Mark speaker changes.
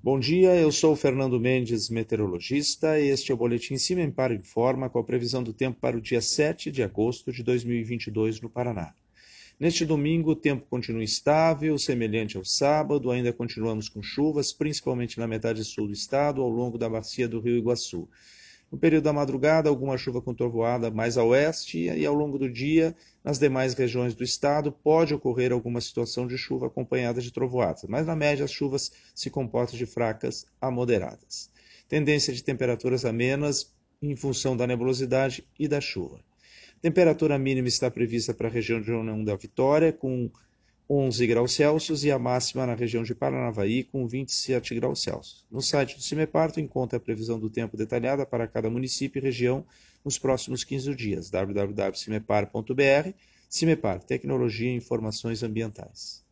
Speaker 1: Bom dia, eu sou Fernando Mendes, meteorologista, e este é o Boletim Cimempar Informa com a previsão do tempo para o dia 7 de agosto de 2022 no Paraná. Neste domingo, o tempo continua estável, semelhante ao sábado, ainda continuamos com chuvas, principalmente na metade sul do estado, ao longo da bacia do Rio Iguaçu. No período da madrugada, alguma chuva com trovoada mais a oeste e ao longo do dia, nas demais regiões do estado, pode ocorrer alguma situação de chuva acompanhada de trovoadas, mas na média as chuvas se comportam de fracas a moderadas. Tendência de temperaturas amenas em função da nebulosidade e da chuva. Temperatura mínima está prevista para a região de União da Vitória, com 11 graus Celsius e a máxima na região de Paranavaí com 27 graus Celsius. No site do CIMEPAR tu encontra a previsão do tempo detalhada para cada município e região nos próximos 15 dias. www.cimepar.br CIMEPAR, Tecnologia e Informações Ambientais.